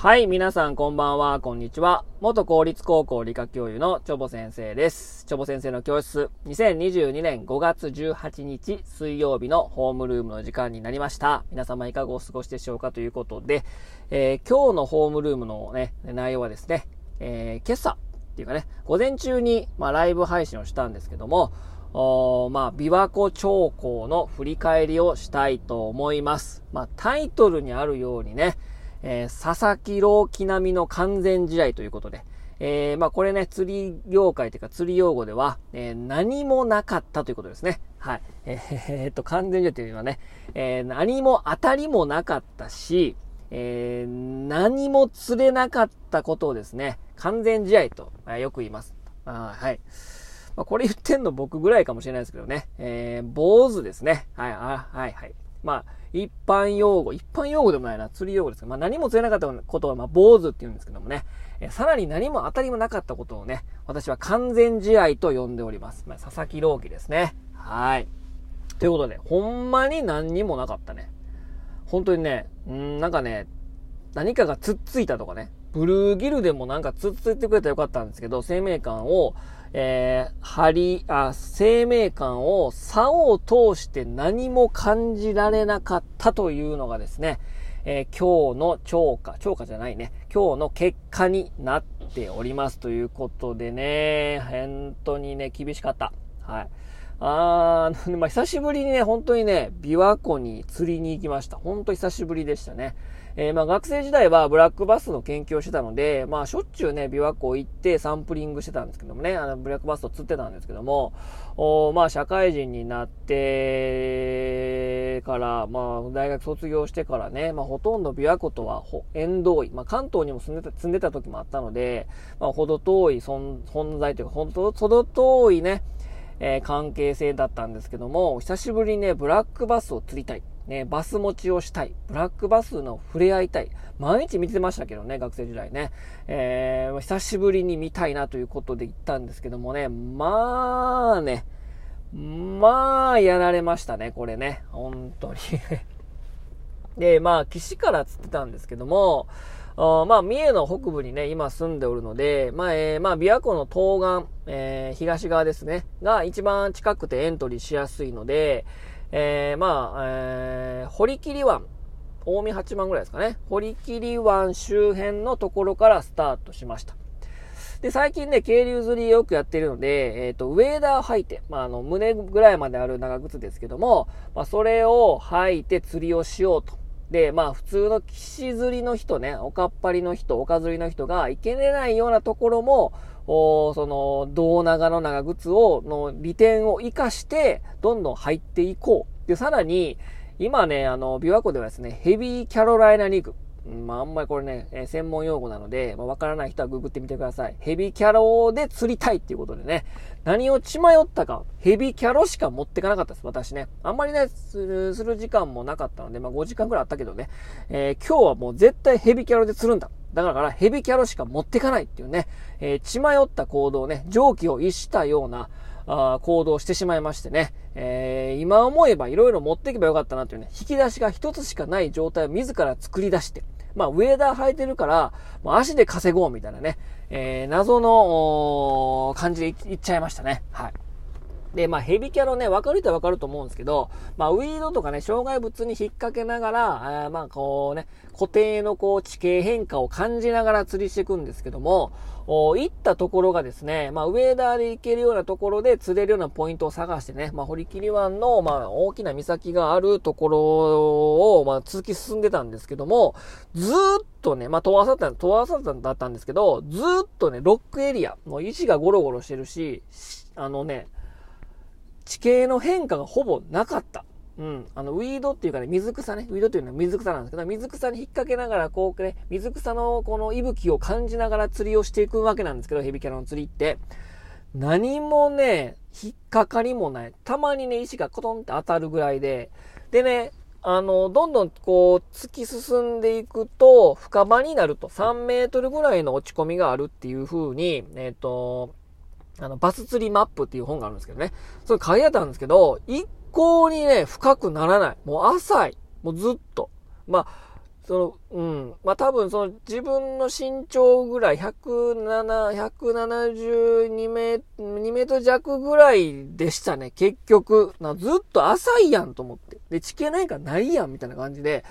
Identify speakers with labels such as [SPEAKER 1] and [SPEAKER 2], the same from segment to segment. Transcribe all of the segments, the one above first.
[SPEAKER 1] はい、皆さんこんばんは、こんにちは。元公立高校理科教諭のチョボ先生です。チョボ先生の教室、2022年5月18日水曜日のホームルームの時間になりました。皆様いかがお過ごしでしょうかということで、えー、今日のホームルームのね、内容はですね、えー、今朝っていうかね、午前中に、まあ、ライブ配信をしたんですけども、おまあ、琵琶湖長江の振り返りをしたいと思います。まあ、タイトルにあるようにね、えー、佐々木朗希並みの完全試合ということで、えー、まあこれね、釣り業界というか釣り用語では、えー、何もなかったということですね。はい。えー、え、っと、完全試合というのはね、えー、何も当たりもなかったし、えー、何も釣れなかったことをですね、完全試合と、えー、よく言います。あはい。まあ、これ言ってんの僕ぐらいかもしれないですけどね、えー、坊主ですね。はい、あはい、はい。まあ、一般用語、一般用語でもないな、釣り用語ですけど、まあ何も釣れなかったことは、まあ坊主って言うんですけどもね、えさらに何も当たりもなかったことをね、私は完全試合と呼んでおります。まあ、佐々木朗希ですね。はい。ということで、ほんまに何にもなかったね。本当にね、うん、なんかね、何かがつっついたとかね、ブルーギルでもなんかつついてくれたらよかったんですけど、生命感を、えー、針、あ、生命感を差を通して何も感じられなかったというのがですね、えー、今日の超過、超過じゃないね、今日の結果になっておりますということでね、本当にね、厳しかった。はい。あー、まあ、久しぶりにね、本当にね、琵琶湖に釣りに行きました。本当久しぶりでしたね。えー、まあ学生時代はブラックバスの研究をしてたので、まあしょっちゅうね、琵琶湖行ってサンプリングしてたんですけどもね、あのブラックバスを釣ってたんですけども、おまあ社会人になってから、まあ大学卒業してからね、まあほとんど琵琶湖とは縁遠い、まあ関東にも住んでた、住んでた時もあったので、まあほど遠い存在というか、ほんと、ほど遠いね、えー、関係性だったんですけども、久しぶりにね、ブラックバスを釣りたい。ね、バス持ちをしたい。ブラックバスの触れ合いたい。毎日見てましたけどね、学生時代ね。えー、久しぶりに見たいなということで行ったんですけどもね、まあね、まあ、やられましたね、これね。本当に で、まあ、岸から釣ってたんですけども、まあ、三重の北部にね、今住んでおるので、まあ、えー、まあ、琵琶湖の東岸、えー、東側ですね、が一番近くてエントリーしやすいので、えー、まあ、えー、堀切湾、大見八幡ぐらいですかね。堀切湾周辺のところからスタートしました。で、最近ね、渓流釣りよくやってるので、えっ、ー、と、ウェーダー履いて、まあ、あの、胸ぐらいまである長靴ですけども、まあ、それを履いて釣りをしようと。で、まあ、普通の岸釣りの人ね、おかっぱりの人、おか釣りの人が行けれないようなところも、おその、胴長の長靴を、の利点を活かして、どんどん入っていこう。で、さらに、今ね、あの、琵琶湖ではですね、ヘビーキャロライナリーグ。まあ、あんまりこれね、えー、専門用語なので、まあ、わからない人はググってみてください。ヘビキャロで釣りたいっていうことでね、何を血迷ったか、ヘビキャロしか持ってかなかったです、私ね。あんまりね、する、する時間もなかったので、まあ、5時間くらいあったけどね、えー、今日はもう絶対ヘビキャロで釣るんだ。だからヘビキャロしか持ってかないっていうね、えー、血迷った行動ね、蒸気を逸したような、あ行動してしまいましてね、えー、今思えば色々持っていけばよかったなというね、引き出しが一つしかない状態を自ら作り出して、まあ、ウェーダー履いてるから、もう足で稼ごうみたいなね、えー、謎の感じでいっちゃいましたね。はい。で、まあ、ヘビキャロね、分かる人は分かると思うんですけど、まあ、ウィードとかね、障害物に引っ掛けながら、あまあ、こうね、固定のこう、地形変化を感じながら釣りしていくんですけども、お行ったところがですね、まあ、ウェーダーで行けるようなところで釣れるようなポイントを探してね、まあ、堀切湾の、まあ、大きな岬があるところを、まあ、続き進んでたんですけども、ずっとね、まあ、遠浅だった、遠浅だったんですけど、ずっとね、ロックエリア、もう石がゴロゴロしてるし、あのね、地形の変化がほぼなかった。うん。あの、ウィードっていうかね、水草ね。ウィードっていうのは水草なんですけど、水草に引っ掛けながら、こうね、水草のこの息吹を感じながら釣りをしていくわけなんですけど、ヘビキャラの釣りって。何もね、引っかかりもない。たまにね、石がコトンって当たるぐらいで。でね、あの、どんどんこう、突き進んでいくと、深場になると3メートルぐらいの落ち込みがあるっていう風に、えっ、ー、と、あの、バス釣りマップっていう本があるんですけどね。それ書いてあったんですけど、一向にね、深くならない。もう浅い。もうずっと。まあ、その、うん。まあ、多分その自分の身長ぐらい、107、172メートル、2メートル弱ぐらいでしたね、結局。なずっと浅いやんと思って。で、地形ないかないやんみたいな感じで、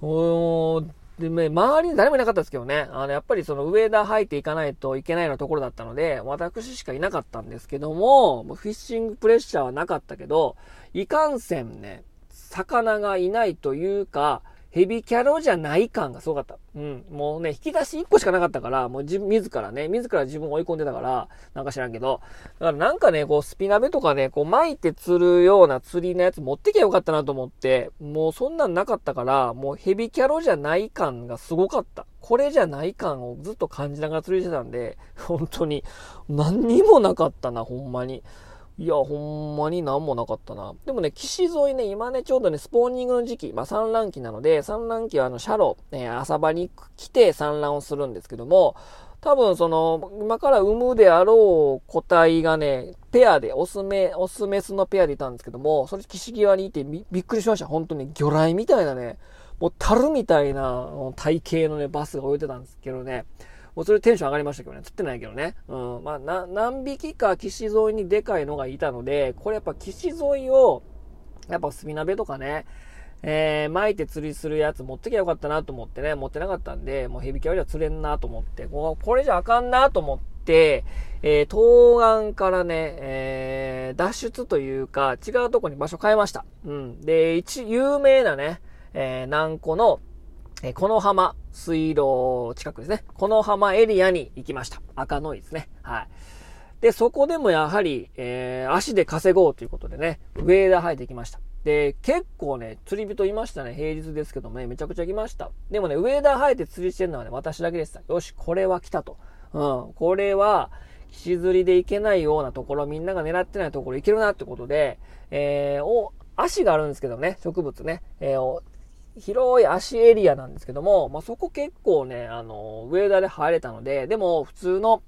[SPEAKER 1] おー、で、ね、周りに誰もいなかったですけどね、あの、やっぱりその上田入っていかないといけないようなところだったので、私しかいなかったんですけども、フィッシングプレッシャーはなかったけど、いかんせんね、魚がいないというか、ヘビキャロじゃない感がすごかった。うん。もうね、引き出し1個しかなかったから、もう自自らね、自ら自分を追い込んでたから、なんか知らんけど、だからなんかね、こう、スピナベとかね、こう巻いて釣るような釣りのやつ持ってきゃよかったなと思って、もうそんなんなかったから、もうヘビキャロじゃない感がすごかった。これじゃない感をずっと感じながら釣りしてたんで、本当に、何にもなかったな、ほんまに。いや、ほんまになんもなかったな。でもね、岸沿いね、今ね、ちょうどね、スポーニングの時期、まあ産卵期なので、産卵期はあの、シャロ、えー、朝場に来て産卵をするんですけども、多分その、今から産むであろう個体がね、ペアで、オスメ、オスメスのペアでいたんですけども、それ岸際にいてびっくりしました。本当に魚雷みたいなね、もう樽みたいな体型のね、バスが置いてたんですけどね、もうそれテンション上がりましたけどね。釣ってないけどね。うん。まあ、な、何匹か岸沿いにでかいのがいたので、これやっぱ岸沿いを、やっぱスピナベとかね、えー、巻いて釣りするやつ持ってきゃよかったなと思ってね、持ってなかったんで、もうヘビキャリは釣れんなと思って、ここれじゃあかんなと思って、えー、東岸からね、えー、脱出というか、違うとこに場所変えました。うん。で、一、有名なね、えー、南湖の、えこの浜、水路近くですね。この浜エリアに行きました。赤ノイですね。はい。で、そこでもやはり、えー、足で稼ごうということでね、ウェーダー生えてきました。で、結構ね、釣り人いましたね。平日ですけどもね、めちゃくちゃ来ました。でもね、ウェーダー生えて釣りしてるのはね、私だけでした。よし、これは来たと。うん、これは、岸釣りで行けないようなところ、みんなが狙ってないところ行けるなってことで、えー、お、足があるんですけどね、植物ね、えー、広い足エリアなんですけども、まあ、そこ結構ね、あの、ウェーダーで入れたので、でも普通の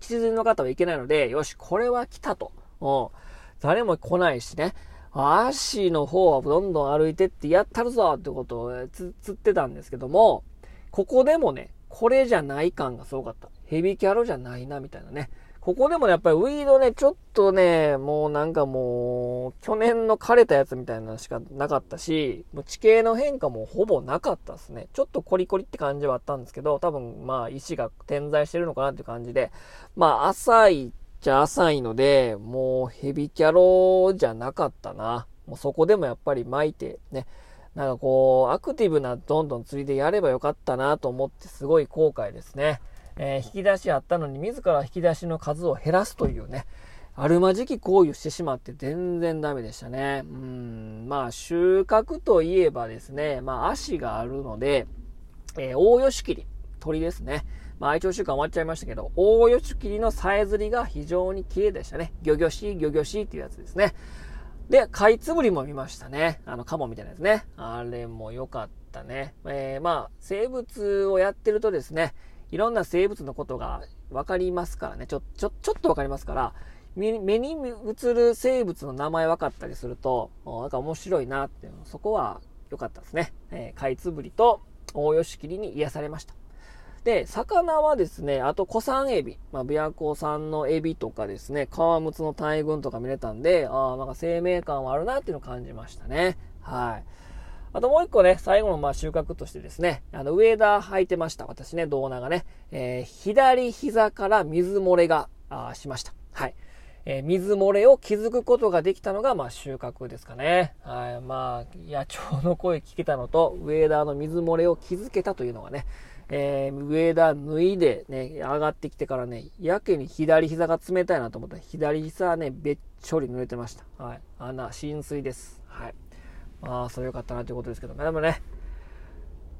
[SPEAKER 1] 地図の方はいけないので、よし、これは来たと。うん。誰も来ないしね。足の方はどんどん歩いてってやったるぞってことをつ、つってたんですけども、ここでもね、これじゃない感がすごかった。ヘビキャロじゃないな、みたいなね。ここでもね、やっぱりウィードね、ちょっとね、もうなんかもう、去年の枯れたやつみたいなのしかなかったし、もう地形の変化もほぼなかったですね。ちょっとコリコリって感じはあったんですけど、多分まあ石が点在してるのかなっていう感じで、まあ浅いっちゃ浅いので、もうヘビキャロじゃなかったな。もうそこでもやっぱり巻いてね、なんかこう、アクティブなどんどん釣りでやればよかったなと思ってすごい後悔ですね。えー、引き出しあったのに自ら引き出しの数を減らすというね、あるまじき行為をしてしまって全然ダメでしたね。うん、まあ収穫といえばですね、まあ足があるので、えー、大吉切鳥ですね。まあ愛鳥週間終わっちゃいましたけど、大吉切のさえずりが非常に綺麗でしたね。ギョギョシー、ギョギョシーっていうやつですね。で、カイツブリも見ましたね。あの、カモみたいなやつね。あれも良かったね。えー、まあ、生物をやってるとですね、いろんな生物のことが分かりますからね。ちょ、ちょ、ちょっと分かりますから、目に映る生物の名前分かったりすると、なんか面白いなっていうの、そこは良かったですね。えー、カイツブリと大吉切に癒されました。で、魚はですね、あと古産エビ、まあ、琵琶湖産のエビとかですね、川ムツの大群とか見れたんで、ああ、なんか生命感はあるなっていうのを感じましたね。はい。あともう一個ね、最後のまあ収穫としてですね、あの、ウェーダー履いてました。私ね、胴長ね。えー、左膝から水漏れが、あしました。はい。えー、水漏れを気づくことができたのが、まあ、収穫ですかね。はい。まあ、野鳥の声聞けたのと、ウェーダーの水漏れを気づけたというのがね、えー、ウェーダー脱いでね、上がってきてからね、やけに左膝が冷たいなと思ったら、左膝ね、べっちょり濡れてました。はい。穴、浸水です。はい。まあ、それよかったなということですけど、までもね、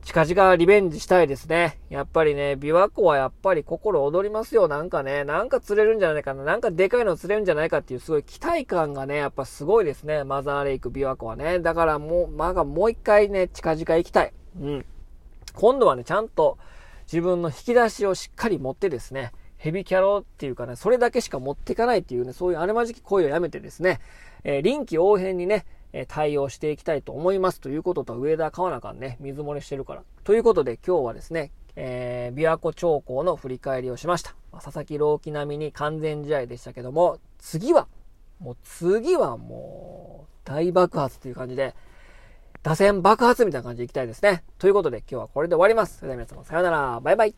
[SPEAKER 1] 近々リベンジしたいですね。やっぱりね、琵琶湖はやっぱり心躍りますよ。なんかね、なんか釣れるんじゃないかな。なんかでかいの釣れるんじゃないかっていうすごい期待感がね、やっぱすごいですね。マザーレイク琵琶湖はね。だからもう、まあ、もう一回ね、近々行きたい。うん。今度はね、ちゃんと自分の引き出しをしっかり持ってですね、ヘビキャロっていうかね、それだけしか持っていかないっていうね、そういうあるまじき声をやめてですね、えー、臨機応変にね、え対応していきたいと思いますということと、上田川中ね、水漏れしてるから。ということで今日はですね、えー、琵琶湖長江の振り返りをしました。佐々木朗希並みに完全試合でしたけども、次は、もう次はもう大爆発という感じで、打線爆発みたいな感じでいきたいですね。ということで今日はこれで終わります。それでは皆様さようなら。バイバイ。